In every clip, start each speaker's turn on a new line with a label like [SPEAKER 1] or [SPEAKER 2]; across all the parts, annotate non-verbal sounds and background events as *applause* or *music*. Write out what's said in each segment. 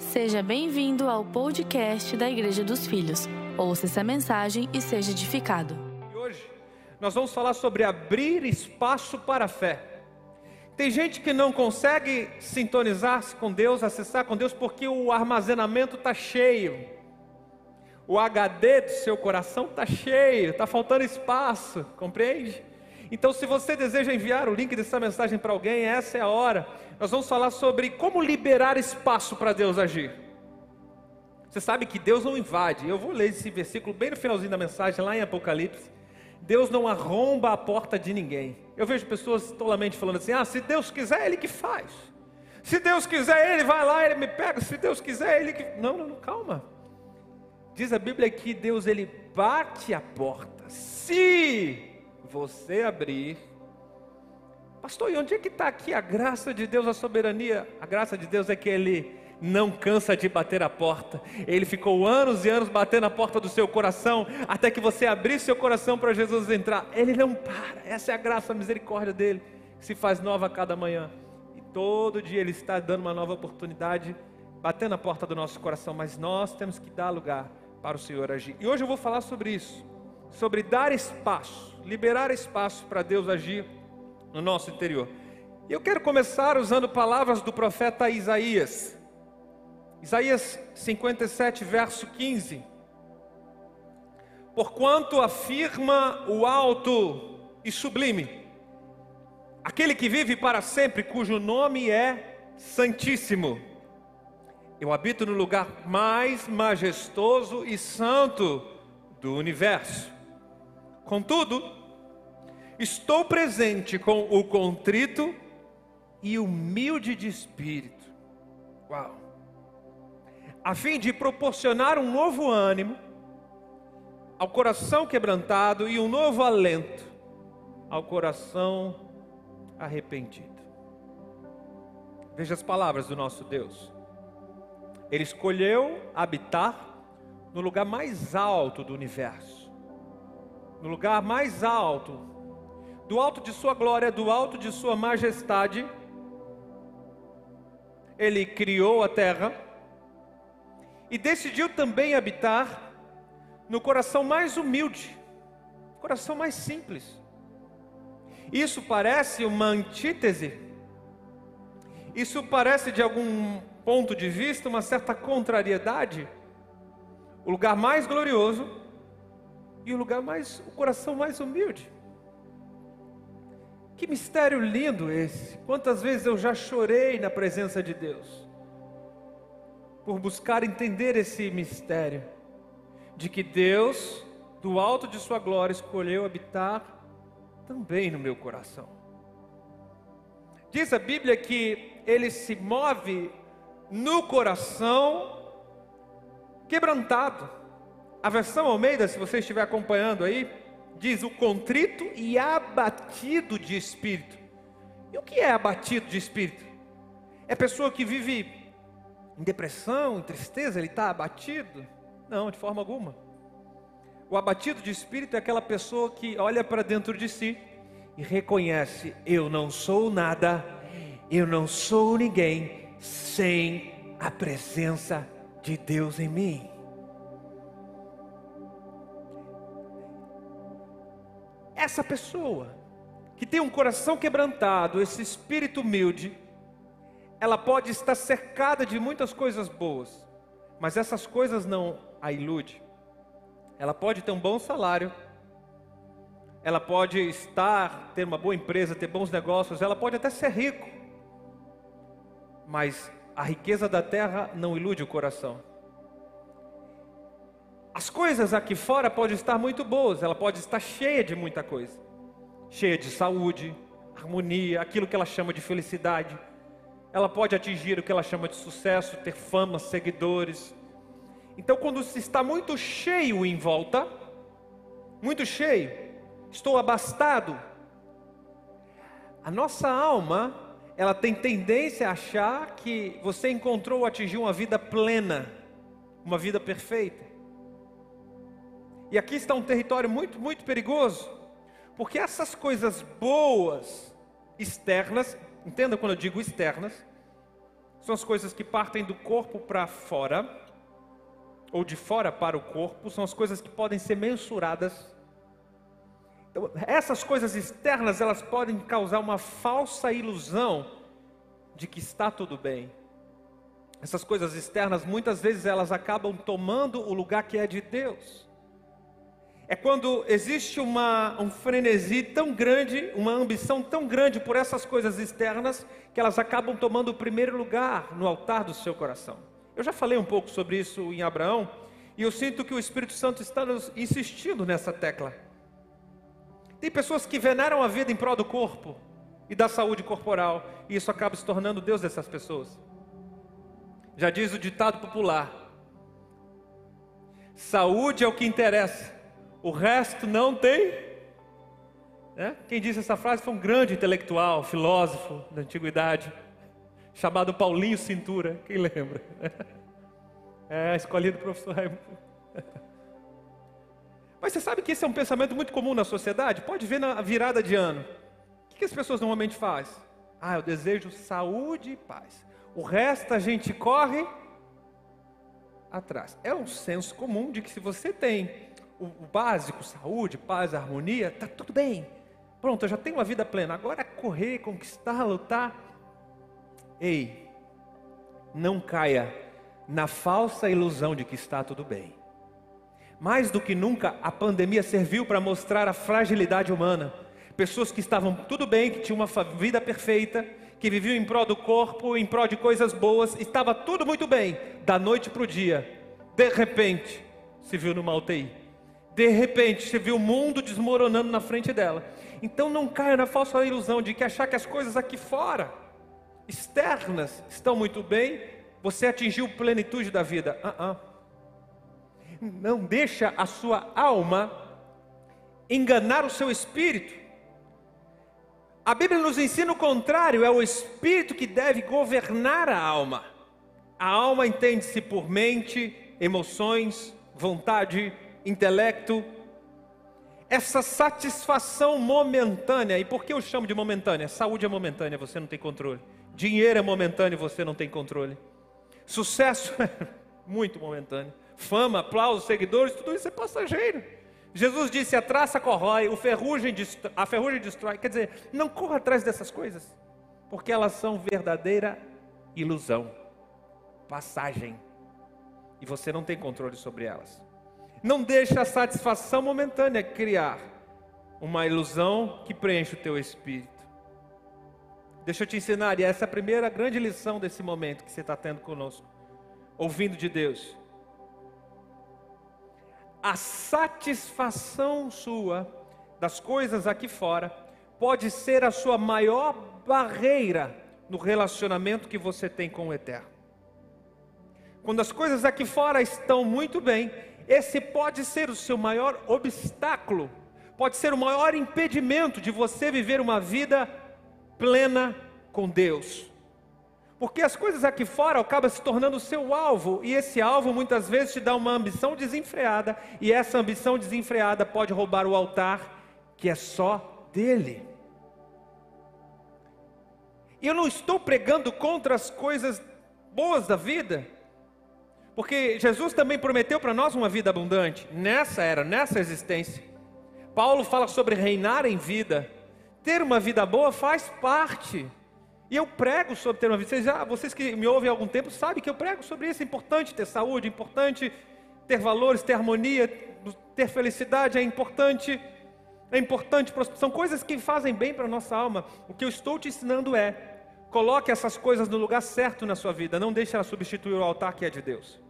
[SPEAKER 1] Seja bem-vindo ao podcast da Igreja dos Filhos. Ouça essa mensagem e seja edificado.
[SPEAKER 2] Hoje nós vamos falar sobre abrir espaço para a fé. Tem gente que não consegue sintonizar-se com Deus, acessar com Deus, porque o armazenamento está cheio. O HD do seu coração está cheio, está faltando espaço, compreende? Então, se você deseja enviar o link dessa mensagem para alguém, essa é a hora. Nós vamos falar sobre como liberar espaço para Deus agir. Você sabe que Deus não invade. Eu vou ler esse versículo bem no finalzinho da mensagem, lá em Apocalipse. Deus não arromba a porta de ninguém. Eu vejo pessoas tolamente falando assim: ah, se Deus quiser, Ele que faz. Se Deus quiser, Ele vai lá, Ele me pega. Se Deus quiser, Ele que. Não, não, não, calma. Diz a Bíblia que Deus ele bate a porta. Se você abrir. Pastor, e onde é que está aqui a graça de Deus, a soberania? A graça de Deus é que Ele não cansa de bater a porta. Ele ficou anos e anos batendo a porta do seu coração, até que você abrir seu coração para Jesus entrar. Ele não para. Essa é a graça, a misericórdia dele, que se faz nova a cada manhã. E todo dia Ele está dando uma nova oportunidade, batendo a porta do nosso coração. Mas nós temos que dar lugar para o Senhor agir. E hoje eu vou falar sobre isso, sobre dar espaço liberar espaço para Deus agir no nosso interior. E eu quero começar usando palavras do profeta Isaías. Isaías 57, verso 15. Porquanto afirma o alto e sublime, aquele que vive para sempre, cujo nome é Santíssimo. Eu habito no lugar mais majestoso e santo do universo. Contudo, estou presente com o contrito e humilde de espírito. Uau! A fim de proporcionar um novo ânimo ao coração quebrantado e um novo alento ao coração arrependido. Veja as palavras do nosso Deus. Ele escolheu habitar no lugar mais alto do universo no lugar mais alto, do alto de Sua glória, do alto de Sua majestade, Ele criou a terra e decidiu também habitar no coração mais humilde, coração mais simples. Isso parece uma antítese, isso parece de algum ponto de vista uma certa contrariedade. O lugar mais glorioso e o lugar mais, o coração mais humilde. Que mistério lindo esse! Quantas vezes eu já chorei na presença de Deus, por buscar entender esse mistério, de que Deus, do alto de Sua glória, escolheu habitar também no meu coração. Diz a Bíblia que Ele se move no coração quebrantado. A versão Almeida, se você estiver acompanhando aí, diz o contrito e abatido de espírito. E o que é abatido de espírito? É pessoa que vive em depressão, em tristeza, ele está abatido? Não, de forma alguma. O abatido de espírito é aquela pessoa que olha para dentro de si e reconhece: eu não sou nada, eu não sou ninguém sem a presença de Deus em mim. Essa pessoa que tem um coração quebrantado, esse espírito humilde, ela pode estar cercada de muitas coisas boas, mas essas coisas não a ilude. Ela pode ter um bom salário, ela pode estar, ter uma boa empresa, ter bons negócios, ela pode até ser rico, mas a riqueza da terra não ilude o coração. As coisas aqui fora podem estar muito boas, ela pode estar cheia de muita coisa, cheia de saúde, harmonia, aquilo que ela chama de felicidade. Ela pode atingir o que ela chama de sucesso, ter fama, seguidores. Então, quando se está muito cheio em volta, muito cheio, estou abastado, a nossa alma, ela tem tendência a achar que você encontrou ou atingiu uma vida plena, uma vida perfeita. E aqui está um território muito, muito perigoso, porque essas coisas boas, externas, entenda quando eu digo externas, são as coisas que partem do corpo para fora, ou de fora para o corpo, são as coisas que podem ser mensuradas. Então, essas coisas externas, elas podem causar uma falsa ilusão de que está tudo bem. Essas coisas externas, muitas vezes elas acabam tomando o lugar que é de Deus. É quando existe uma, um frenesi tão grande, uma ambição tão grande por essas coisas externas, que elas acabam tomando o primeiro lugar no altar do seu coração. Eu já falei um pouco sobre isso em Abraão, e eu sinto que o Espírito Santo está nos insistindo nessa tecla. Tem pessoas que veneram a vida em prol do corpo e da saúde corporal, e isso acaba se tornando Deus dessas pessoas. Já diz o ditado popular: saúde é o que interessa o resto não tem. É? Quem disse essa frase foi um grande intelectual, filósofo da antiguidade, chamado Paulinho Cintura. Quem lembra? *laughs* É, escolhido professor Raimundo. *laughs* Mas você sabe que esse é um pensamento muito comum na sociedade? Pode ver na virada de ano. O que as pessoas normalmente fazem? Ah, eu desejo saúde e paz. O resto a gente corre atrás. É um senso comum de que se você tem o, o básico, saúde, paz, harmonia, tá tudo bem. Pronto, eu já tenho uma vida plena. Agora é correr, conquistar, lutar. Ei, não caia na falsa ilusão de que está tudo bem. Mais do que nunca, a pandemia serviu para mostrar a fragilidade humana. Pessoas que estavam tudo bem, que tinham uma vida perfeita, que viviam em prol do corpo, em prol de coisas boas, estava tudo muito bem, da noite para o dia. De repente, se viu numa UTI. De repente, você viu o mundo desmoronando na frente dela. Então não caia na falsa ilusão de que achar que as coisas aqui fora, externas, estão muito bem, você atingiu plenitude da vida. Uh -uh. Não deixa a sua alma enganar o seu espírito. A Bíblia nos ensina o contrário, é o espírito que deve governar a alma. A alma entende-se por mente, emoções, vontade, intelecto, essa satisfação momentânea. E por que eu chamo de momentânea? Saúde é momentânea, você não tem controle. Dinheiro é momentâneo, você não tem controle. Sucesso *laughs* é muito momentâneo. Fama, aplausos, seguidores, tudo isso é passageiro. Jesus disse: a traça corrói, o ferrugem a ferrugem destrói. Quer dizer, não corra atrás dessas coisas, porque elas são verdadeira ilusão, passagem, e você não tem controle sobre elas. Não deixe a satisfação momentânea criar uma ilusão que preenche o teu espírito. Deixa eu te ensinar, e essa é a primeira grande lição desse momento que você está tendo conosco, ouvindo de Deus. A satisfação sua das coisas aqui fora pode ser a sua maior barreira no relacionamento que você tem com o Eterno. Quando as coisas aqui fora estão muito bem, esse pode ser o seu maior obstáculo, pode ser o maior impedimento de você viver uma vida plena com Deus. Porque as coisas aqui fora acabam se tornando o seu alvo, e esse alvo muitas vezes te dá uma ambição desenfreada, e essa ambição desenfreada pode roubar o altar que é só dele. E eu não estou pregando contra as coisas boas da vida, porque Jesus também prometeu para nós uma vida abundante, nessa era, nessa existência. Paulo fala sobre reinar em vida. Ter uma vida boa faz parte. E eu prego sobre ter uma vida. Vocês, já, vocês que me ouvem há algum tempo sabem que eu prego sobre isso. É importante ter saúde, é importante ter valores, ter harmonia, ter felicidade, é importante. É importante, são coisas que fazem bem para a nossa alma. O que eu estou te ensinando é: coloque essas coisas no lugar certo na sua vida, não deixe elas substituir o altar que é de Deus.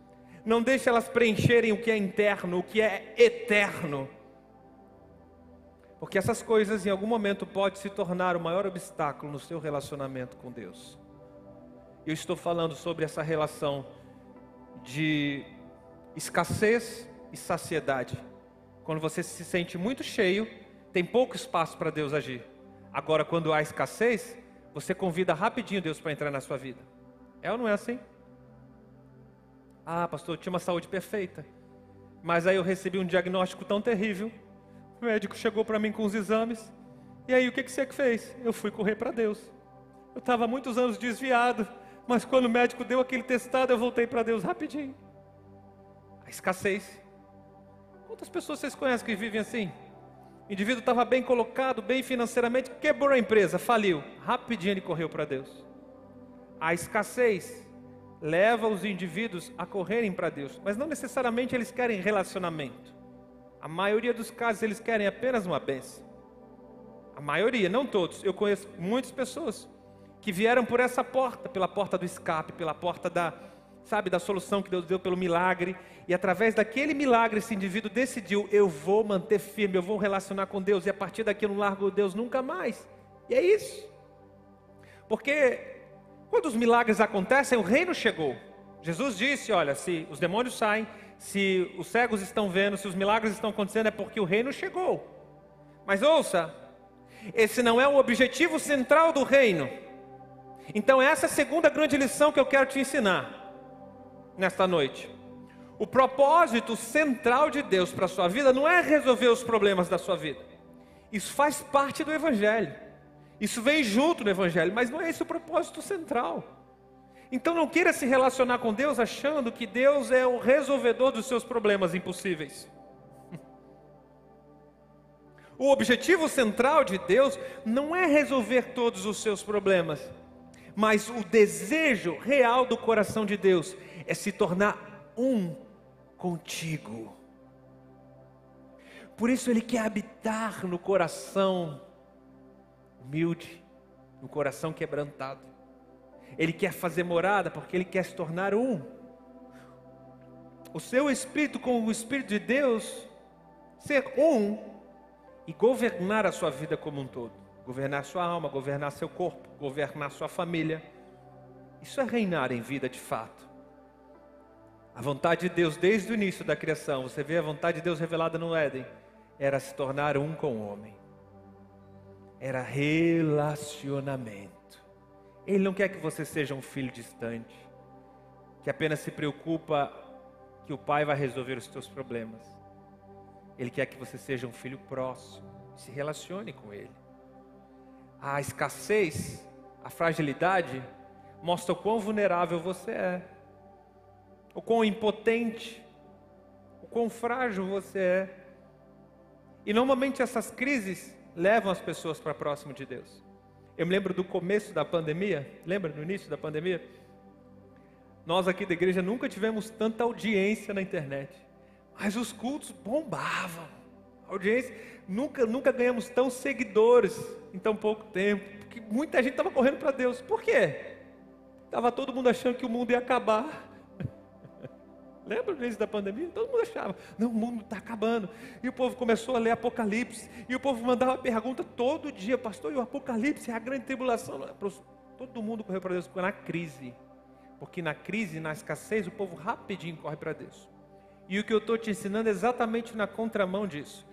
[SPEAKER 2] Não deixe elas preencherem o que é interno, o que é eterno. Porque essas coisas em algum momento pode se tornar o maior obstáculo no seu relacionamento com Deus. Eu estou falando sobre essa relação de escassez e saciedade. Quando você se sente muito cheio, tem pouco espaço para Deus agir. Agora, quando há escassez, você convida rapidinho Deus para entrar na sua vida. É ou não é assim? Ah, pastor, eu tinha uma saúde perfeita. Mas aí eu recebi um diagnóstico tão terrível. O médico chegou para mim com os exames. E aí o que, que você fez? Eu fui correr para Deus. Eu estava muitos anos desviado, Mas quando o médico deu aquele testado, eu voltei para Deus rapidinho. A escassez. Quantas pessoas vocês conhecem que vivem assim? O indivíduo estava bem colocado, bem financeiramente, quebrou a empresa, faliu. Rapidinho ele correu para Deus. A escassez leva os indivíduos a correrem para Deus, mas não necessariamente eles querem relacionamento. A maioria dos casos eles querem apenas uma bênção. A maioria, não todos. Eu conheço muitas pessoas que vieram por essa porta, pela porta do escape, pela porta da, sabe, da solução que Deus deu pelo milagre, e através daquele milagre esse indivíduo decidiu, eu vou manter firme, eu vou relacionar com Deus, e a partir daqui eu não largo Deus nunca mais. E é isso. Porque quando os milagres acontecem, o reino chegou. Jesus disse: Olha, se os demônios saem, se os cegos estão vendo, se os milagres estão acontecendo, é porque o reino chegou. Mas ouça, esse não é o objetivo central do reino. Então, essa é a segunda grande lição que eu quero te ensinar nesta noite. O propósito central de Deus para a sua vida não é resolver os problemas da sua vida. Isso faz parte do Evangelho. Isso vem junto no Evangelho, mas não é esse o propósito central. Então não queira se relacionar com Deus achando que Deus é o resolvedor dos seus problemas impossíveis. *laughs* O objetivo central de Deus não é resolver todos os seus problemas, mas o desejo real do coração de Deus é se tornar um contigo. Por isso Ele quer habitar no coração humilde, no coração quebrantado. Ele quer fazer morada porque ele quer se tornar um. O seu espírito com o espírito de Deus ser um e governar a sua vida como um todo. Governar sua alma, governar seu corpo, governar sua família. Isso é reinar em vida de fato. A vontade de Deus desde o início da criação, você vê a vontade de Deus revelada no Éden, era se tornar um com o homem era relacionamento. Ele não quer que você seja um filho distante, que apenas se preocupa que o pai vai resolver os seus problemas. Ele quer que você seja um filho próximo, se relacione com ele. A escassez, a fragilidade, mostra o quão vulnerável você é, o quão impotente, o quão frágil você é. E normalmente essas crises levam as pessoas para próximo de Deus. Eu me lembro do começo da pandemia, lembra no início da pandemia? Nós aqui da igreja nunca tivemos tanta audiência na internet, mas os cultos bombavam. Audiência, nunca, nunca ganhamos tão seguidores em tão pouco tempo, porque muita gente estava correndo para Deus. Por quê? Estava todo mundo achando que o mundo ia acabar. Lembra do início da pandemia? Todo mundo achava, não, o mundo está acabando. E o povo começou a ler Apocalipse. E o povo mandava pergunta todo dia, pastor, e o Apocalipse é a grande tribulação. Todo mundo correu para Deus na crise. Porque na crise, na escassez, o povo rapidinho corre para Deus. E o que eu estou te ensinando é exatamente na contramão disso.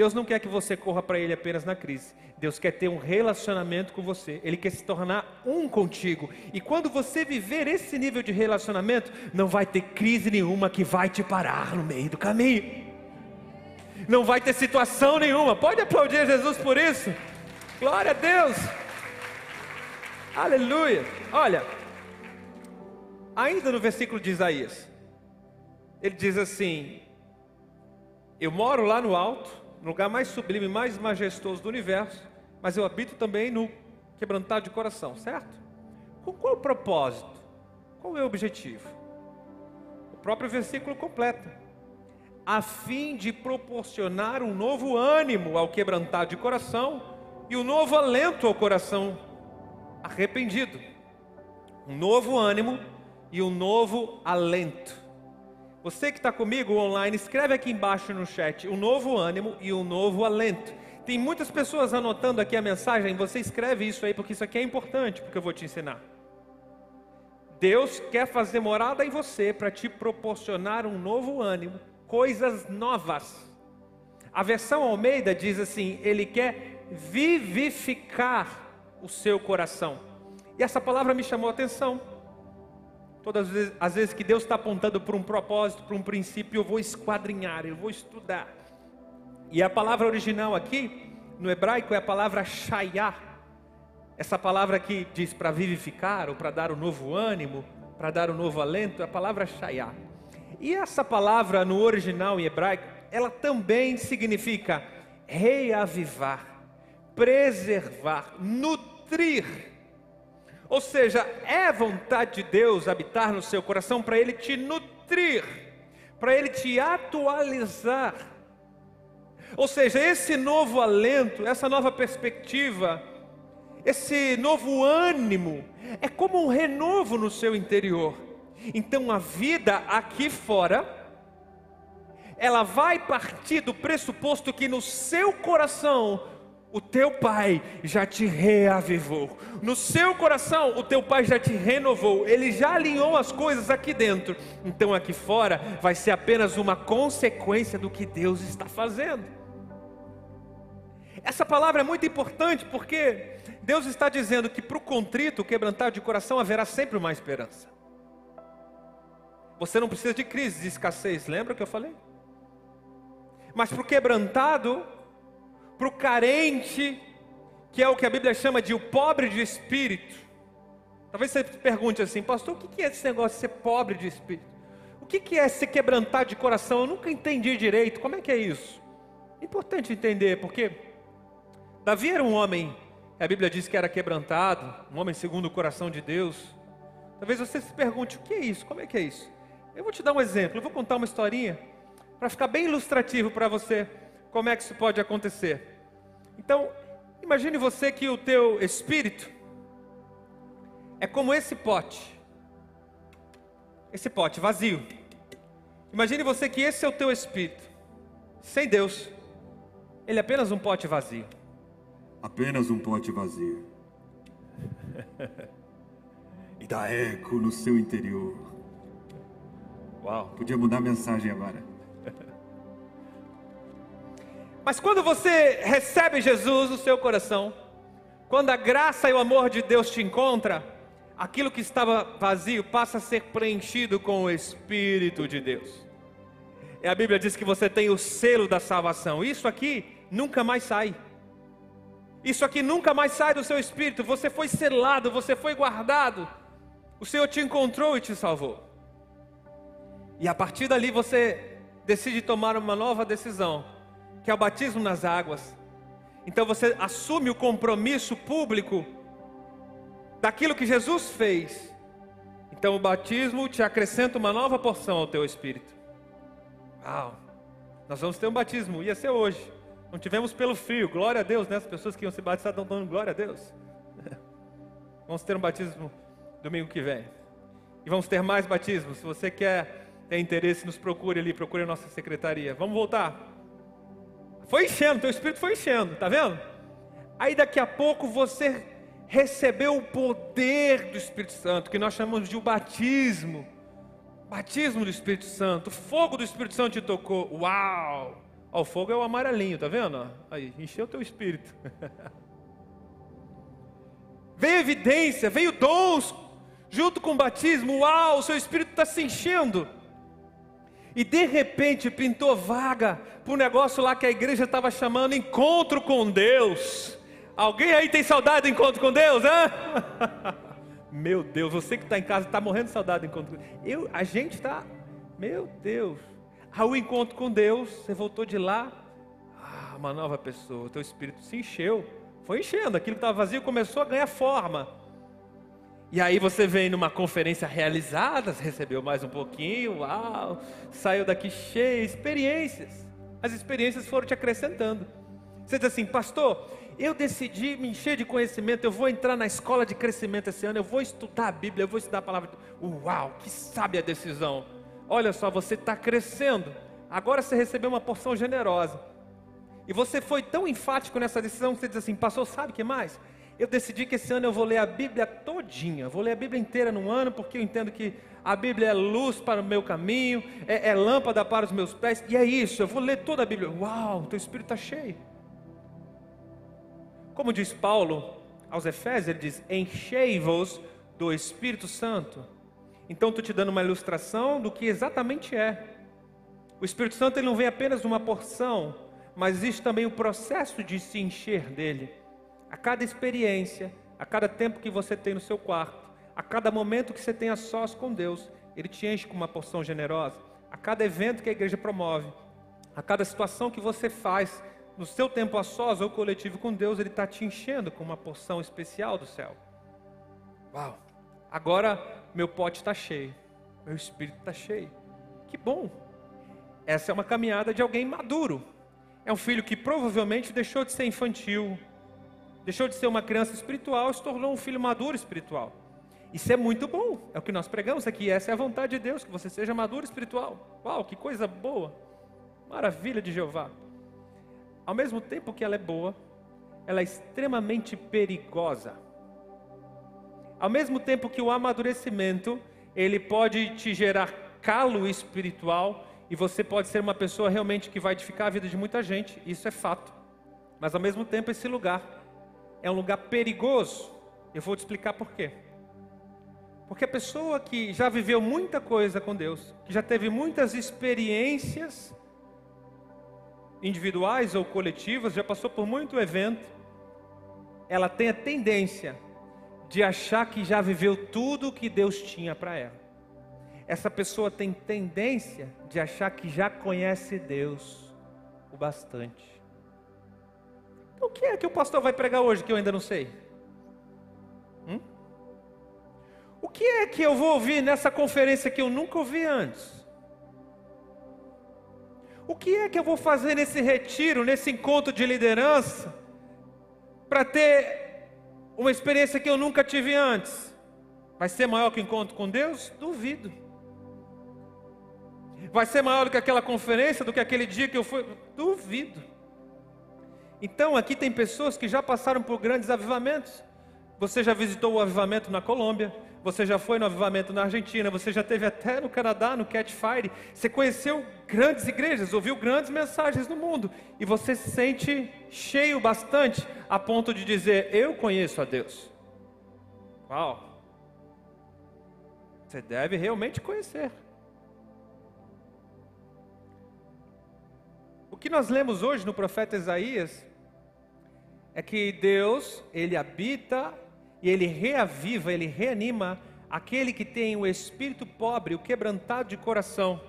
[SPEAKER 2] Deus não quer que você corra para Ele apenas na crise. Deus quer ter um relacionamento com você. Ele quer se tornar um contigo. E quando você viver esse nível de relacionamento, não vai ter crise nenhuma que vai te parar no meio do caminho. Não vai ter situação nenhuma. Pode aplaudir Jesus por isso? Glória a Deus. Aleluia. Olha, ainda no versículo de Isaías, ele diz assim: Eu moro lá no alto no lugar mais sublime, mais majestoso do universo, mas eu habito também no quebrantado de coração, certo? Com qual propósito? Qual é o objetivo? O próprio versículo completa. A fim de proporcionar um novo ânimo ao quebrantado de coração e um novo alento ao coração arrependido. Um novo ânimo e um novo alento. Você que está comigo online, escreve aqui embaixo no chat um novo ânimo e um novo alento. Tem muitas pessoas anotando aqui a mensagem, você escreve isso aí porque isso aqui é importante, porque eu vou te ensinar. Deus quer fazer morada em você para te proporcionar um novo ânimo, coisas novas. A versão Almeida diz assim: Ele quer vivificar o seu coração. E essa palavra me chamou a atenção. Todas as vezes, as vezes que Deus está apontando para um propósito, para um princípio, eu vou esquadrinhar, eu vou estudar. E a palavra original aqui, no hebraico, é a palavra shayah. essa palavra que diz para vivificar ou para dar um novo ânimo, para dar um novo alento, é a palavra shayá. E essa palavra no original em hebraico, ela também significa reavivar, preservar, nutrir. Ou seja, é vontade de Deus habitar no seu coração para ele te nutrir, para ele te atualizar. Ou seja, esse novo alento, essa nova perspectiva, esse novo ânimo, é como um renovo no seu interior. Então a vida aqui fora, ela vai partir do pressuposto que no seu coração o teu pai já te reavivou. No seu coração, o teu pai já te renovou. Ele já alinhou as coisas aqui dentro. Então, aqui fora, vai ser apenas uma consequência do que Deus está fazendo. Essa palavra é muito importante porque Deus está dizendo que para o contrito, o quebrantado de coração, haverá sempre uma esperança. Você não precisa de crise, de escassez, lembra que eu falei? Mas para o quebrantado, para o carente, que é o que a Bíblia chama de o pobre de espírito. Talvez você pergunte assim, pastor, o que é esse negócio de ser pobre de espírito? O que é se quebrantar de coração? Eu nunca entendi direito, como é que é isso? Importante entender, porque Davi era um homem a Bíblia diz que era quebrantado, um homem segundo o coração de Deus. Talvez você se pergunte: o que é isso? Como é que é isso? Eu vou te dar um exemplo, eu vou contar uma historinha para ficar bem ilustrativo para você como é que isso pode acontecer. Então, imagine você que o teu espírito é como esse pote. Esse pote vazio. Imagine você que esse é o teu espírito. Sem Deus. Ele é apenas um pote vazio
[SPEAKER 3] apenas um pote vazio. e dá eco no seu interior.
[SPEAKER 2] Uau.
[SPEAKER 3] Podia mudar a mensagem agora.
[SPEAKER 2] Mas quando você recebe Jesus no seu coração, quando a graça e o amor de Deus te encontra, aquilo que estava vazio passa a ser preenchido com o Espírito de Deus. E a Bíblia diz que você tem o selo da salvação. Isso aqui nunca mais sai. Isso aqui nunca mais sai do seu espírito. Você foi selado, você foi guardado. O Senhor te encontrou e te salvou. E a partir dali você decide tomar uma nova decisão, que é o batismo nas águas. Então você assume o compromisso público daquilo que Jesus fez. Então o batismo te acrescenta uma nova porção ao teu espírito. Uau! Nós vamos ter um batismo, ia ser hoje. Não tivemos pelo frio, glória a Deus, né? As pessoas que iam se batizar estão dando glória a Deus. *laughs* Vamos ter um batismo domingo que vem. E vamos ter mais batismos. Se você quer ter interesse, nos procure ali, procure a nossa secretaria. Vamos voltar. Foi enchendo, teu espírito foi enchendo, tá vendo? Aí daqui a pouco você recebeu o poder do Espírito Santo, que nós chamamos de o batismo. Batismo do Espírito Santo, o fogo do Espírito Santo te tocou. Uau! Ó, o fogo é o amarelinho, tá vendo? Aí, encheu o teu espírito. *laughs* veio evidência, veio dons, junto com o batismo, uau, o seu espírito está se enchendo. E de repente pintou vaga para um negócio lá que a igreja estava chamando encontro com Deus. Alguém aí tem saudade do encontro com Deus, hein? *laughs* Meu Deus, você que está em casa está morrendo de saudade do encontro com Deus. Eu, a gente está, meu Deus ao encontro com Deus, você voltou de lá, ah, uma nova pessoa, o teu espírito se encheu, foi enchendo, aquilo que estava vazio começou a ganhar forma. E aí você vem numa conferência realizada, recebeu mais um pouquinho, uau, saiu daqui cheio, experiências. As experiências foram te acrescentando. Você diz assim, pastor, eu decidi me encher de conhecimento, eu vou entrar na escola de crescimento esse ano, eu vou estudar a Bíblia, eu vou estudar a palavra. Uau, que sabe a decisão. Olha só, você está crescendo. Agora você recebeu uma porção generosa. E você foi tão enfático nessa decisão que você diz assim: Pastor, sabe o que mais? Eu decidi que esse ano eu vou ler a Bíblia todinha. Vou ler a Bíblia inteira num ano, porque eu entendo que a Bíblia é luz para o meu caminho, é, é lâmpada para os meus pés. E é isso, eu vou ler toda a Bíblia. Uau, teu espírito está cheio. Como diz Paulo aos Efésios, ele diz: Enchei-vos do Espírito Santo. Então estou te dando uma ilustração do que exatamente é. O Espírito Santo ele não vem apenas uma porção, mas existe também o processo de se encher dele. A cada experiência, a cada tempo que você tem no seu quarto, a cada momento que você tem a sós com Deus, Ele te enche com uma porção generosa. A cada evento que a igreja promove, a cada situação que você faz no seu tempo a sós ou coletivo com Deus, Ele está te enchendo com uma porção especial do céu. Uau! Agora meu pote está cheio, meu espírito está cheio. Que bom! Essa é uma caminhada de alguém maduro. É um filho que provavelmente deixou de ser infantil, deixou de ser uma criança espiritual e se tornou um filho maduro espiritual. Isso é muito bom, é o que nós pregamos aqui. Essa é a vontade de Deus, que você seja maduro espiritual. Uau, que coisa boa! Maravilha de Jeová. Ao mesmo tempo que ela é boa, ela é extremamente perigosa. Ao mesmo tempo que o amadurecimento, ele pode te gerar calo espiritual e você pode ser uma pessoa realmente que vai edificar a vida de muita gente, isso é fato. Mas ao mesmo tempo esse lugar é um lugar perigoso. Eu vou te explicar por quê. Porque a pessoa que já viveu muita coisa com Deus, que já teve muitas experiências individuais ou coletivas, já passou por muito evento, ela tem a tendência de achar que já viveu tudo o que Deus tinha para ela. Essa pessoa tem tendência de achar que já conhece Deus o bastante. O que é que o pastor vai pregar hoje que eu ainda não sei? Hum? O que é que eu vou ouvir nessa conferência que eu nunca ouvi antes? O que é que eu vou fazer nesse retiro, nesse encontro de liderança, para ter uma experiência que eu nunca tive antes? Vai ser maior que o encontro com Deus? Duvido. Vai ser maior do que aquela conferência, do que aquele dia que eu fui? Duvido. Então aqui tem pessoas que já passaram por grandes avivamentos. Você já visitou o avivamento na Colômbia, você já foi no avivamento na Argentina, você já teve até no Canadá, no Catfire. Você conheceu grandes igrejas, ouviu grandes mensagens no mundo e você se sente cheio bastante a ponto de dizer: Eu conheço a Deus. Uau! Você deve realmente conhecer. O que nós lemos hoje no profeta Isaías é que Deus, ele habita e ele reaviva, ele reanima aquele que tem o espírito pobre, o quebrantado de coração.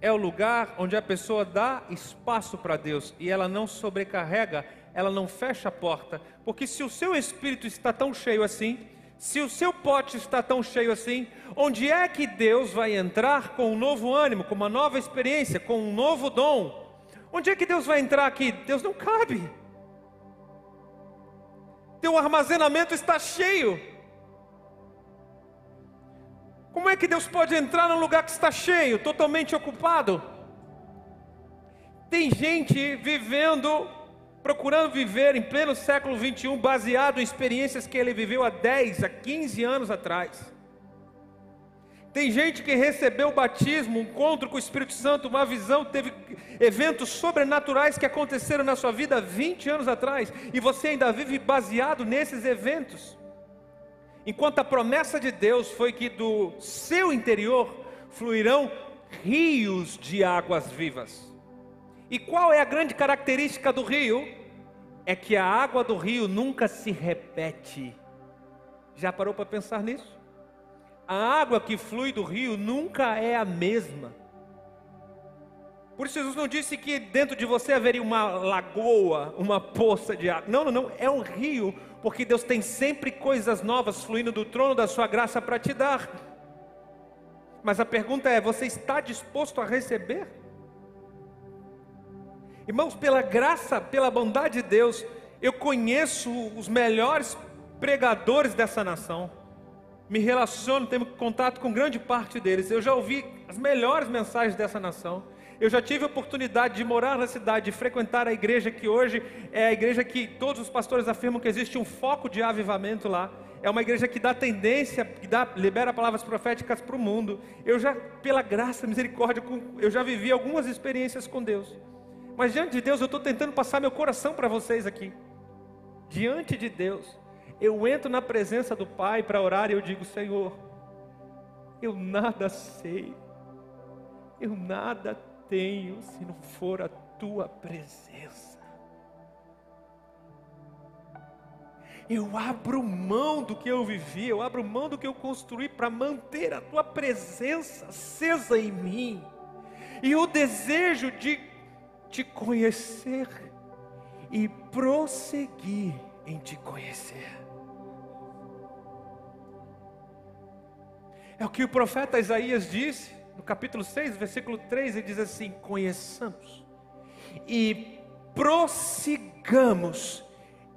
[SPEAKER 2] É o lugar onde a pessoa dá espaço para Deus e ela não sobrecarrega, ela não fecha a porta, porque se o seu espírito está tão cheio assim, se o seu pote está tão cheio assim, onde é que Deus vai entrar com um novo ânimo, com uma nova experiência, com um novo dom? Onde é que Deus vai entrar aqui? Deus não cabe. Teu armazenamento está cheio. Como é que Deus pode entrar num lugar que está cheio, totalmente ocupado? Tem gente vivendo, procurando viver em pleno século 21, baseado em experiências que ele viveu há 10, a 15 anos atrás. Tem gente que recebeu o batismo, um encontro com o Espírito Santo, uma visão, teve eventos sobrenaturais que aconteceram na sua vida 20 anos atrás, e você ainda vive baseado nesses eventos. Enquanto a promessa de Deus foi que do seu interior fluirão rios de águas vivas. E qual é a grande característica do rio? É que a água do rio nunca se repete. Já parou para pensar nisso? A água que flui do rio nunca é a mesma. Por isso Jesus não disse que dentro de você haveria uma lagoa, uma poça de água. Não, não, não, é um rio, porque Deus tem sempre coisas novas fluindo do trono da sua graça para te dar. Mas a pergunta é: você está disposto a receber? Irmãos, pela graça, pela bondade de Deus, eu conheço os melhores pregadores dessa nação me relaciono, tenho contato com grande parte deles. Eu já ouvi as melhores mensagens dessa nação. Eu já tive a oportunidade de morar na cidade, de frequentar a igreja que hoje é a igreja que todos os pastores afirmam que existe um foco de avivamento lá. É uma igreja que dá tendência, que dá, libera palavras proféticas para o mundo. Eu já, pela graça, misericórdia, eu já vivi algumas experiências com Deus. Mas diante de Deus, eu estou tentando passar meu coração para vocês aqui. Diante de Deus, eu entro na presença do Pai para orar e eu digo: Senhor, eu nada sei, eu nada tenho se não for a tua presença. Eu abro mão do que eu vivi, eu abro mão do que eu construí para manter a tua presença acesa em mim. E o desejo de te conhecer e prosseguir em te conhecer. É o que o profeta Isaías disse no capítulo 6, versículo 3, ele diz assim: Conheçamos e prossigamos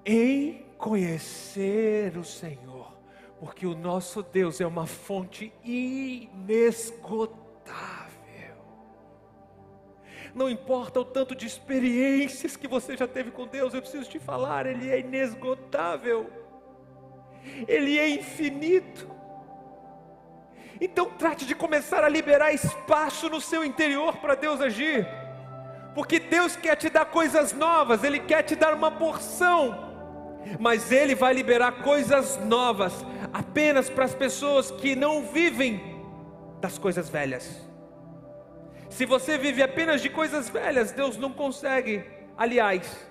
[SPEAKER 2] em conhecer o Senhor, porque o nosso Deus é uma fonte inesgotável. Não importa o tanto de experiências que você já teve com Deus, eu preciso te falar, Ele é inesgotável, Ele é infinito. Então trate de começar a liberar espaço no seu interior para Deus agir. Porque Deus quer te dar coisas novas, Ele quer te dar uma porção. Mas Ele vai liberar coisas novas apenas para as pessoas que não vivem das coisas velhas. Se você vive apenas de coisas velhas, Deus não consegue. Aliás,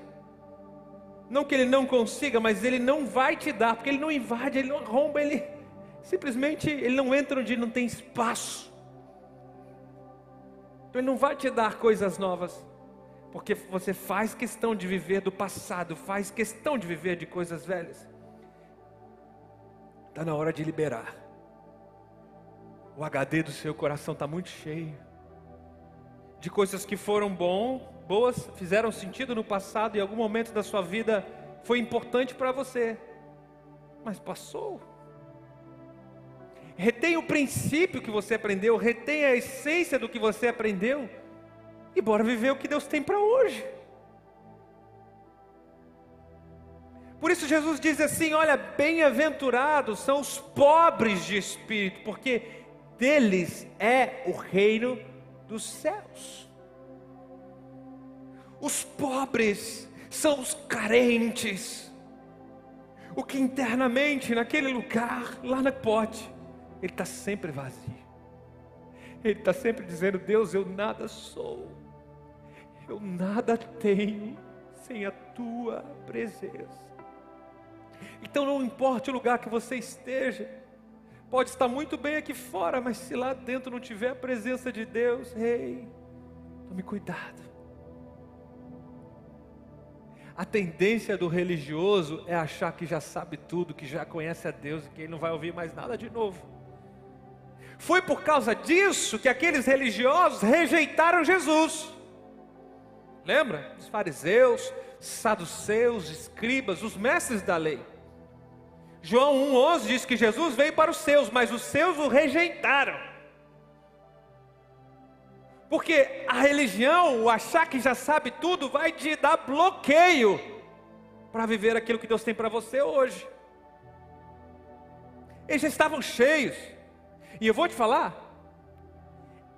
[SPEAKER 2] não que Ele não consiga, mas Ele não vai te dar, porque Ele não invade, Ele não arromba, Ele Simplesmente ele não entra onde não tem espaço. Então ele não vai te dar coisas novas, porque você faz questão de viver do passado, faz questão de viver de coisas velhas. Está na hora de liberar. O HD do seu coração está muito cheio de coisas que foram bom, boas, fizeram sentido no passado em algum momento da sua vida foi importante para você, mas passou retém o princípio que você aprendeu, retém a essência do que você aprendeu, e bora viver o que Deus tem para hoje. Por isso Jesus diz assim: olha, bem-aventurados são os pobres de espírito, porque deles é o reino dos céus. Os pobres são os carentes, o que internamente naquele lugar, lá na pote, ele está sempre vazio. Ele está sempre dizendo: Deus, eu nada sou, eu nada tenho sem a tua presença. Então não importa o lugar que você esteja, pode estar muito bem aqui fora, mas se lá dentro não tiver a presença de Deus, rei, tome cuidado. A tendência do religioso é achar que já sabe tudo, que já conhece a Deus e que ele não vai ouvir mais nada de novo. Foi por causa disso que aqueles religiosos rejeitaram Jesus. Lembra? Os fariseus, saduceus, escribas, os mestres da lei. João 1,11 diz que Jesus veio para os seus, mas os seus o rejeitaram. Porque a religião, o achar que já sabe tudo, vai te dar bloqueio para viver aquilo que Deus tem para você hoje. Eles já estavam cheios. E eu vou te falar,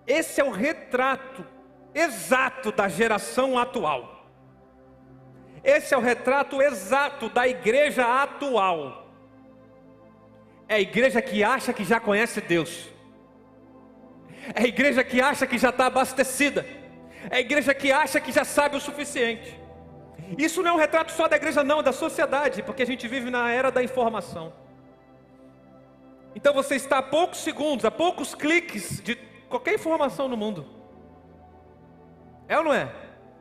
[SPEAKER 2] esse é o retrato exato da geração atual. Esse é o retrato exato da igreja atual. É a igreja que acha que já conhece Deus. É a igreja que acha que já está abastecida. É a igreja que acha que já sabe o suficiente. Isso não é um retrato só da igreja, não, é da sociedade, porque a gente vive na era da informação. Então você está a poucos segundos, a poucos cliques de qualquer informação no mundo. É ou não é?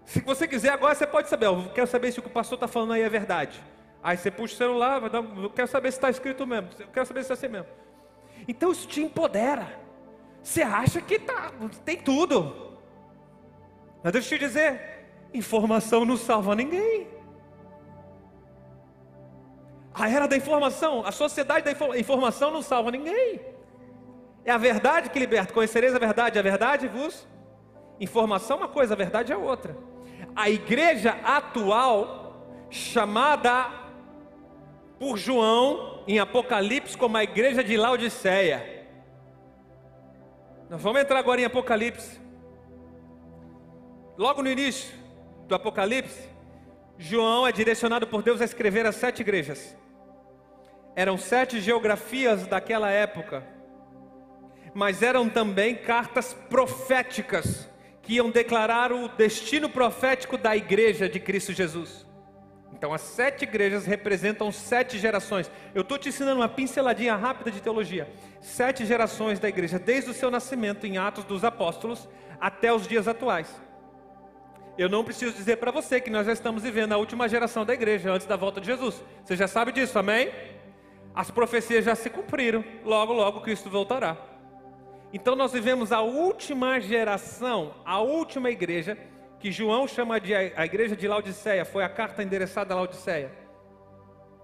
[SPEAKER 2] Se você quiser agora, você pode saber. Eu quero saber se o que o pastor está falando aí é verdade. Aí você puxa o celular, vai dar, eu quero saber se está escrito mesmo. Eu quero saber se é assim mesmo. Então isso te empodera. Você acha que tá, tem tudo. Mas deixa eu te dizer, informação não salva ninguém. A era da informação, a sociedade da informação não salva ninguém. É a verdade que liberta. Conhecereis a verdade, a verdade vos. Informação é uma coisa, a verdade é outra. A igreja atual, chamada por João em Apocalipse como a igreja de Laodiceia. Nós vamos entrar agora em Apocalipse. Logo no início do Apocalipse, João é direcionado por Deus a escrever as sete igrejas. Eram sete geografias daquela época, mas eram também cartas proféticas que iam declarar o destino profético da igreja de Cristo Jesus. Então, as sete igrejas representam sete gerações. Eu estou te ensinando uma pinceladinha rápida de teologia. Sete gerações da igreja, desde o seu nascimento em Atos dos Apóstolos até os dias atuais. Eu não preciso dizer para você que nós já estamos vivendo a última geração da igreja antes da volta de Jesus. Você já sabe disso, amém? As profecias já se cumpriram, logo, logo Cristo voltará. Então nós vivemos a última geração, a última igreja, que João chama de a igreja de Laodiceia, foi a carta endereçada a Laodiceia.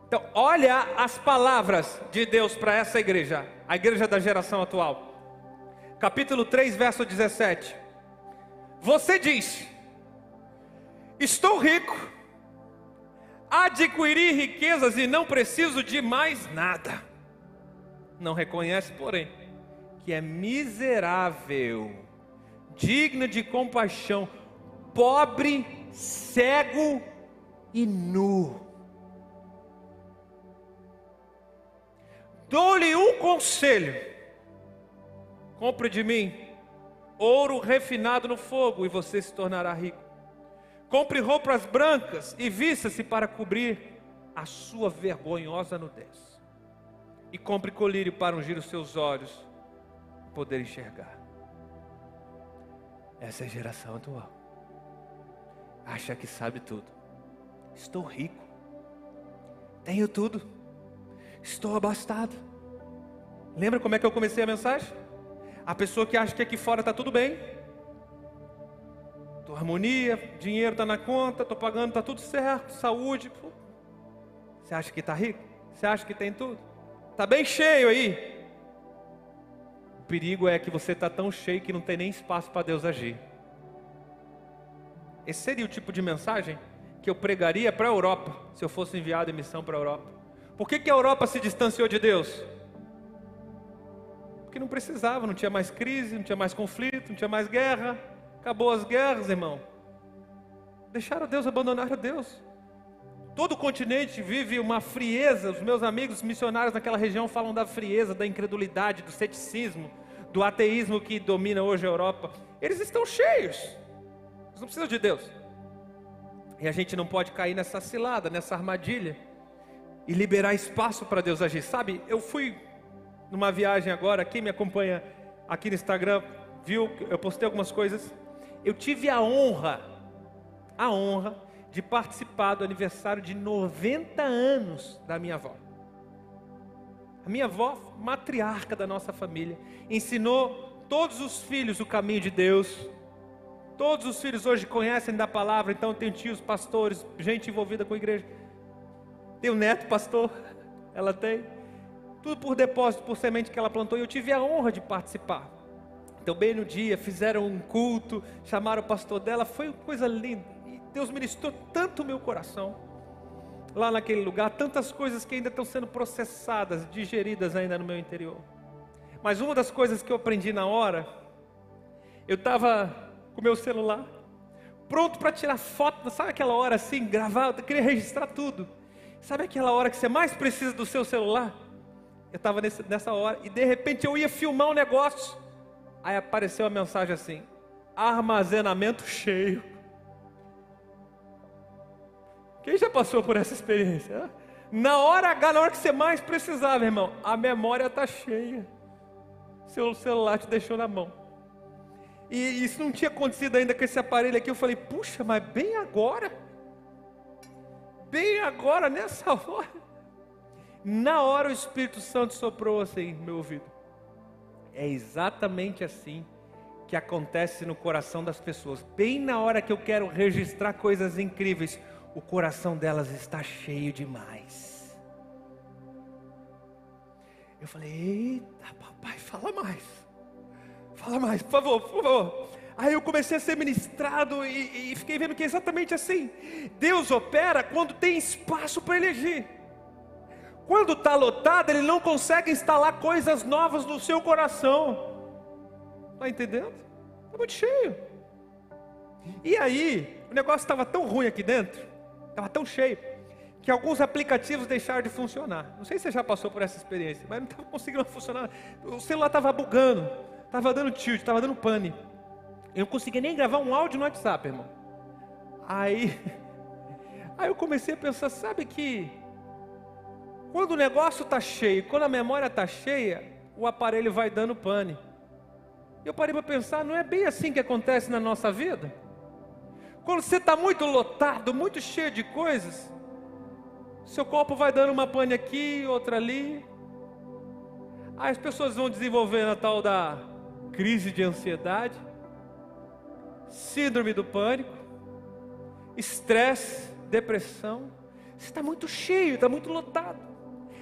[SPEAKER 2] Então, olha as palavras de Deus para essa igreja, a igreja da geração atual. Capítulo 3, verso 17. Você diz: Estou rico, adquiri riquezas e não preciso de mais nada. Não reconhece, porém, que é miserável, digno de compaixão, pobre, cego e nu. Dou-lhe um conselho: compre de mim ouro refinado no fogo e você se tornará rico Compre roupas brancas e vista-se para cobrir a sua vergonhosa nudez. E compre colírio para ungir os seus olhos e poder enxergar. Essa é a geração atual. Acha que sabe tudo. Estou rico. Tenho tudo. Estou abastado. Lembra como é que eu comecei a mensagem? A pessoa que acha que aqui fora está tudo bem, Tô harmonia, dinheiro está na conta, estou pagando, está tudo certo, saúde. Você acha que está rico? Você acha que tem tudo? Está bem cheio aí. O perigo é que você está tão cheio que não tem nem espaço para Deus agir. Esse seria o tipo de mensagem que eu pregaria para a Europa, se eu fosse enviado em missão para a Europa. Por que, que a Europa se distanciou de Deus? Porque não precisava, não tinha mais crise, não tinha mais conflito, não tinha mais guerra. Acabou as guerras, irmão. Deixaram Deus, abandonaram Deus. Todo o continente vive uma frieza. Os meus amigos missionários naquela região falam da frieza, da incredulidade, do ceticismo, do ateísmo que domina hoje a Europa. Eles estão cheios. Eles não precisam de Deus. E a gente não pode cair nessa cilada, nessa armadilha e liberar espaço para Deus agir. Sabe, eu fui numa viagem agora, quem me acompanha aqui no Instagram viu, eu postei algumas coisas eu tive a honra, a honra de participar do aniversário de 90 anos da minha avó. A minha avó, matriarca da nossa família, ensinou todos os filhos o caminho de Deus. Todos os filhos hoje conhecem da palavra, então tem tios, pastores, gente envolvida com a igreja. Tem o neto pastor, *laughs* ela tem. Tudo por depósito, por semente que ela plantou, e eu tive a honra de participar. Então, bem no dia, fizeram um culto, chamaram o pastor dela, foi coisa linda. E Deus ministrou tanto o meu coração, lá naquele lugar, tantas coisas que ainda estão sendo processadas, digeridas ainda no meu interior. Mas uma das coisas que eu aprendi na hora, eu estava com meu celular, pronto para tirar foto, sabe aquela hora assim, gravar, eu queria registrar tudo. Sabe aquela hora que você mais precisa do seu celular? Eu estava nessa hora e de repente eu ia filmar um negócio. Aí apareceu a mensagem assim: armazenamento cheio. Quem já passou por essa experiência? Na hora H, na hora que você mais precisava, irmão, a memória está cheia. Seu celular te deixou na mão. E isso não tinha acontecido ainda com esse aparelho aqui. Eu falei, puxa, mas bem agora? Bem agora, nessa *laughs* hora? Na hora o Espírito Santo soprou assim no meu ouvido. É exatamente assim que acontece no coração das pessoas. Bem na hora que eu quero registrar coisas incríveis, o coração delas está cheio demais. Eu falei: Eita, papai, fala mais. Fala mais, por favor, por favor. Aí eu comecei a ser ministrado e, e fiquei vendo que é exatamente assim. Deus opera quando tem espaço para elegir. Quando está lotado, ele não consegue instalar coisas novas no seu coração. Está entendendo? Está muito cheio. E aí, o negócio estava tão ruim aqui dentro, estava tão cheio, que alguns aplicativos deixaram de funcionar. Não sei se você já passou por essa experiência, mas não estava *laughs* conseguindo funcionar. O celular estava bugando, estava dando tilt, estava dando pane. Eu não conseguia nem gravar um áudio no WhatsApp, irmão. Aí, *laughs* Aí eu comecei a pensar, sabe que quando o negócio está cheio, quando a memória está cheia, o aparelho vai dando pane. Eu parei para pensar, não é bem assim que acontece na nossa vida? Quando você está muito lotado, muito cheio de coisas, seu corpo vai dando uma pane aqui, outra ali. Aí as pessoas vão desenvolvendo a tal da crise de ansiedade, síndrome do pânico, estresse, depressão. Você está muito cheio, está muito lotado.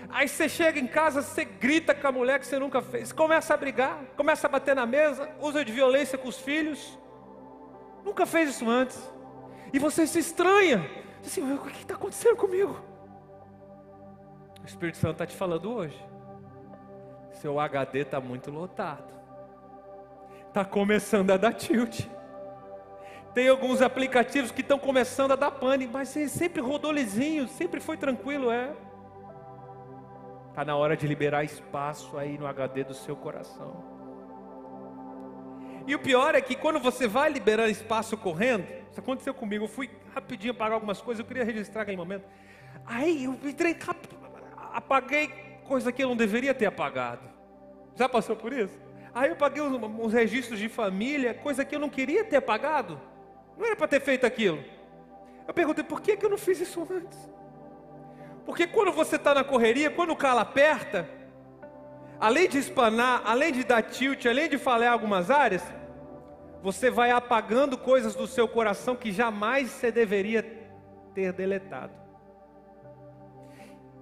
[SPEAKER 2] Aí você chega em casa, você grita com a mulher que você nunca fez, começa a brigar, começa a bater na mesa, usa de violência com os filhos. Nunca fez isso antes. E você se estranha. Assim, o que está acontecendo comigo? O Espírito Santo está te falando hoje. Seu HD está muito lotado. Está começando a dar tilt. Tem alguns aplicativos que estão começando a dar pane, mas sempre rodou lisinho, sempre foi tranquilo, é. Está na hora de liberar espaço aí no HD do seu coração. E o pior é que quando você vai liberando espaço correndo, isso aconteceu comigo, eu fui rapidinho apagar algumas coisas, eu queria registrar aquele momento. Aí eu entrei, apaguei coisa que eu não deveria ter apagado. Já passou por isso? Aí eu apaguei uns, uns registros de família, coisa que eu não queria ter apagado. Não era para ter feito aquilo. Eu perguntei, por que, que eu não fiz isso antes? Porque quando você está na correria, quando o calo aperta, além de espanar, além de dar tilt, além de falhar algumas áreas, você vai apagando coisas do seu coração que jamais você deveria ter deletado.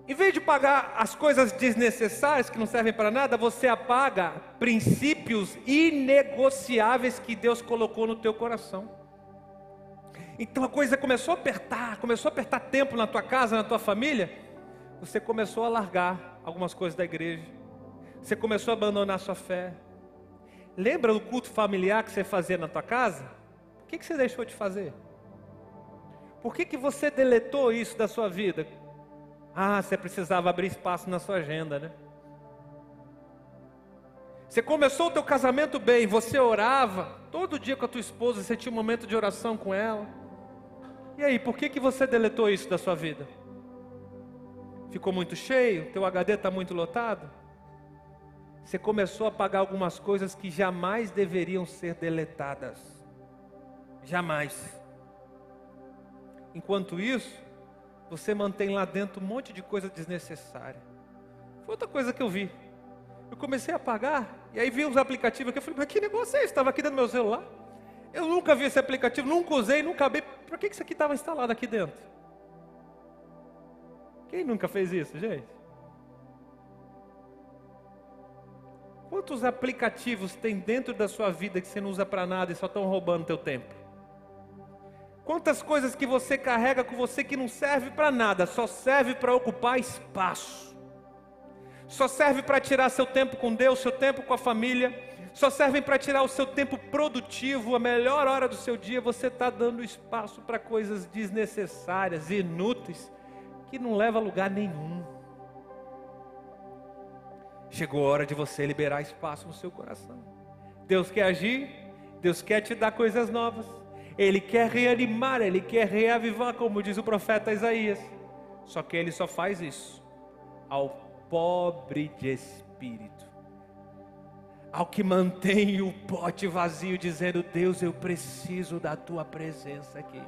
[SPEAKER 2] Em vez de pagar as coisas desnecessárias que não servem para nada, você apaga princípios inegociáveis que Deus colocou no teu coração. Então a coisa começou a apertar, começou a apertar tempo na tua casa, na tua família. Você começou a largar algumas coisas da igreja. Você começou a abandonar a sua fé. Lembra do culto familiar que você fazia na tua casa? Por que, que você deixou de fazer? Por que, que você deletou isso da sua vida? Ah, você precisava abrir espaço na sua agenda, né? Você começou o teu casamento bem, você orava todo dia com a tua esposa, você tinha um momento de oração com ela. E aí, por que, que você deletou isso da sua vida? Ficou muito cheio? Teu HD está muito lotado? Você começou a pagar algumas coisas que jamais deveriam ser deletadas. Jamais. Enquanto isso, você mantém lá dentro um monte de coisa desnecessária. Foi outra coisa que eu vi. Eu comecei a pagar, e aí vi uns aplicativos aqui. Eu falei, mas que negócio é esse? Estava aqui dentro do meu celular. Eu nunca vi esse aplicativo, nunca usei, nunca abri. Por que isso aqui estava instalado aqui dentro? Quem nunca fez isso, gente? Quantos aplicativos tem dentro da sua vida que você não usa para nada e só estão roubando teu tempo? Quantas coisas que você carrega com você que não serve para nada, só serve para ocupar espaço? Só serve para tirar seu tempo com Deus, seu tempo com a família, só servem para tirar o seu tempo produtivo, a melhor hora do seu dia, você está dando espaço para coisas desnecessárias, inúteis, que não leva a lugar nenhum. Chegou a hora de você liberar espaço no seu coração. Deus quer agir, Deus quer te dar coisas novas, Ele quer reanimar, Ele quer reavivar, como diz o profeta Isaías. Só que Ele só faz isso ao pobre de espírito ao que mantém o pote vazio, dizendo: Deus, eu preciso da tua presença aqui.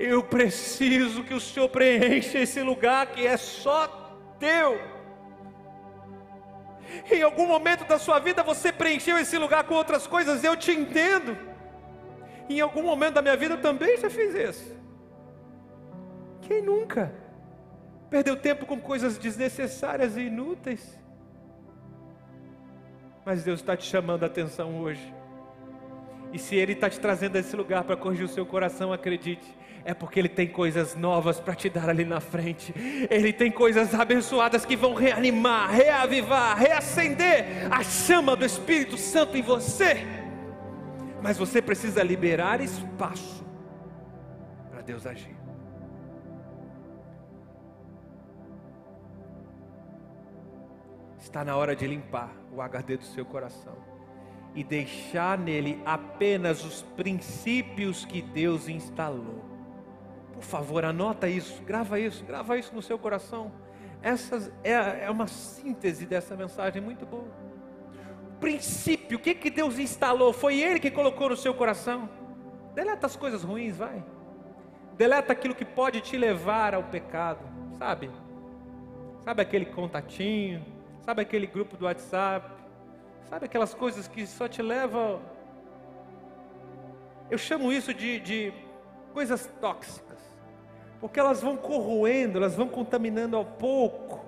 [SPEAKER 2] Eu preciso que o Senhor preencha esse lugar que é só teu. Em algum momento da sua vida você preencheu esse lugar com outras coisas, eu te entendo. Em algum momento da minha vida eu também já fiz isso. Quem nunca perdeu tempo com coisas desnecessárias e inúteis? Mas Deus está te chamando a atenção hoje. E se Ele está te trazendo a esse lugar para corrigir o seu coração, acredite, é porque Ele tem coisas novas para te dar ali na frente. Ele tem coisas abençoadas que vão reanimar, reavivar, reacender a chama do Espírito Santo em você. Mas você precisa liberar espaço para Deus agir. Está na hora de limpar o HD do seu coração e deixar nele apenas os princípios que Deus instalou. Por favor, anota isso, grava isso, grava isso no seu coração. Essa é, é uma síntese dessa mensagem muito boa. O princípio, o que, que Deus instalou? Foi Ele que colocou no seu coração. Deleta as coisas ruins, vai. Deleta aquilo que pode te levar ao pecado, sabe? Sabe aquele contatinho, sabe aquele grupo do WhatsApp, sabe aquelas coisas que só te levam. Eu chamo isso de, de coisas tóxicas, porque elas vão corroendo, elas vão contaminando ao pouco,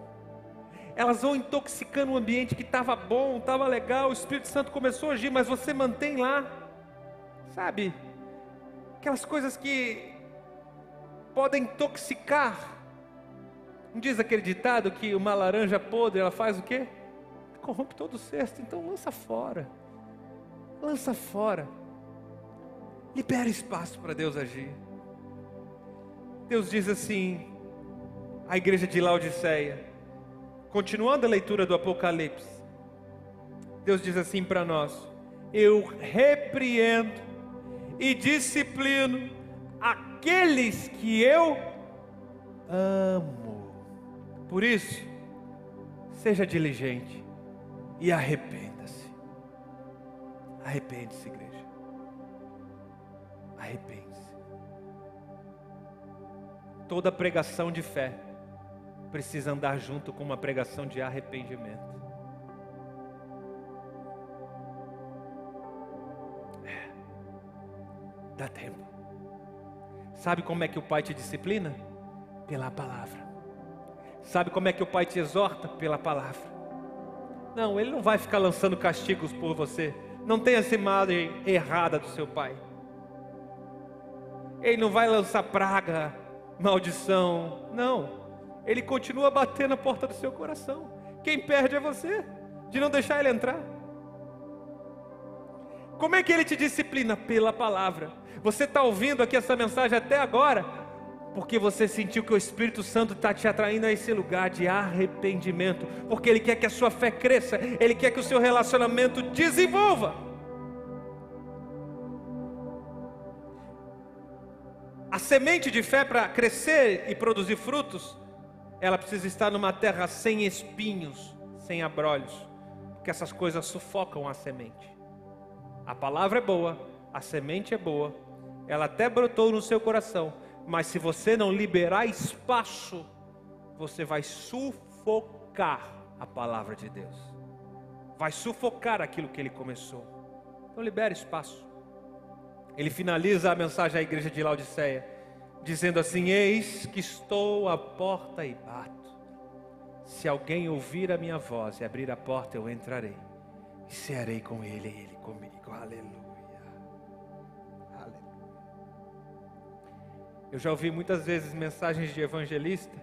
[SPEAKER 2] elas vão intoxicando o ambiente que estava bom, estava legal, o Espírito Santo começou a agir, mas você mantém lá, sabe? Aquelas coisas que podem intoxicar. Não diz aquele ditado que uma laranja podre, ela faz o quê? Corrompe todo o cesto. Então lança fora. Lança fora. Libera espaço para Deus agir. Deus diz assim, a igreja de Laodiceia, continuando a leitura do Apocalipse, Deus diz assim para nós: Eu repreendo e disciplino aqueles que eu amo. Por isso, seja diligente e arrependa-se. Arrepende-se, igreja. Arrepende-se. Toda pregação de fé precisa andar junto com uma pregação de arrependimento. É. Dá tempo. Sabe como é que o pai te disciplina? Pela palavra. Sabe como é que o pai te exorta? Pela palavra. Não, ele não vai ficar lançando castigos por você. Não tem essa imagem errada do seu pai. Ele não vai lançar praga, maldição. Não. Ele continua batendo na porta do seu coração. Quem perde é você, de não deixar ele entrar. Como é que ele te disciplina? Pela palavra. Você está ouvindo aqui essa mensagem até agora, porque você sentiu que o Espírito Santo está te atraindo a esse lugar de arrependimento, porque Ele quer que a sua fé cresça, Ele quer que o seu relacionamento desenvolva. A semente de fé para crescer e produzir frutos, ela precisa estar numa terra sem espinhos, sem abrolhos, porque essas coisas sufocam a semente. A palavra é boa, a semente é boa, ela até brotou no seu coração, mas se você não liberar espaço, você vai sufocar a palavra de Deus, vai sufocar aquilo que ele começou. Então, libere espaço. Ele finaliza a mensagem à igreja de Laodiceia, dizendo assim: Eis que estou à porta e bato. Se alguém ouvir a minha voz e abrir a porta, eu entrarei e cearei com ele e ele comigo. Aleluia. Eu já ouvi muitas vezes mensagens de evangelista,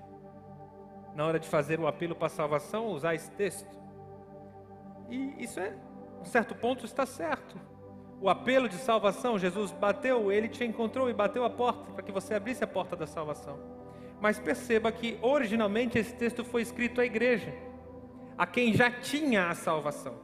[SPEAKER 2] na hora de fazer o apelo para a salvação, usar esse texto. E isso é, um certo ponto, está certo. O apelo de salvação, Jesus bateu, ele te encontrou e bateu a porta para que você abrisse a porta da salvação. Mas perceba que originalmente esse texto foi escrito à igreja, a quem já tinha a salvação.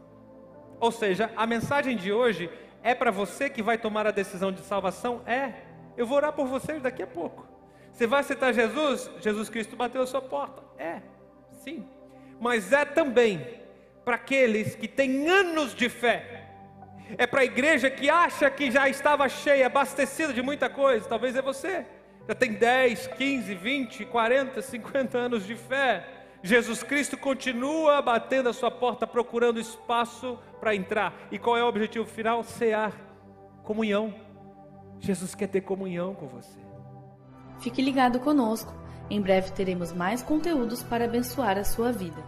[SPEAKER 2] Ou seja, a mensagem de hoje é para você que vai tomar a decisão de salvação? É. Eu vou orar por vocês daqui a pouco. Você vai aceitar Jesus? Jesus Cristo bateu a sua porta. É, sim. Mas é também para aqueles que têm anos de fé. É para a igreja que acha que já estava cheia, abastecida de muita coisa. Talvez é você. Já tem 10, 15, 20, 40, 50 anos de fé. Jesus Cristo continua batendo a sua porta, procurando espaço para entrar. E qual é o objetivo final? Cear, comunhão. Jesus quer ter comunhão com você.
[SPEAKER 1] Fique ligado conosco. Em breve teremos mais conteúdos para abençoar a sua vida.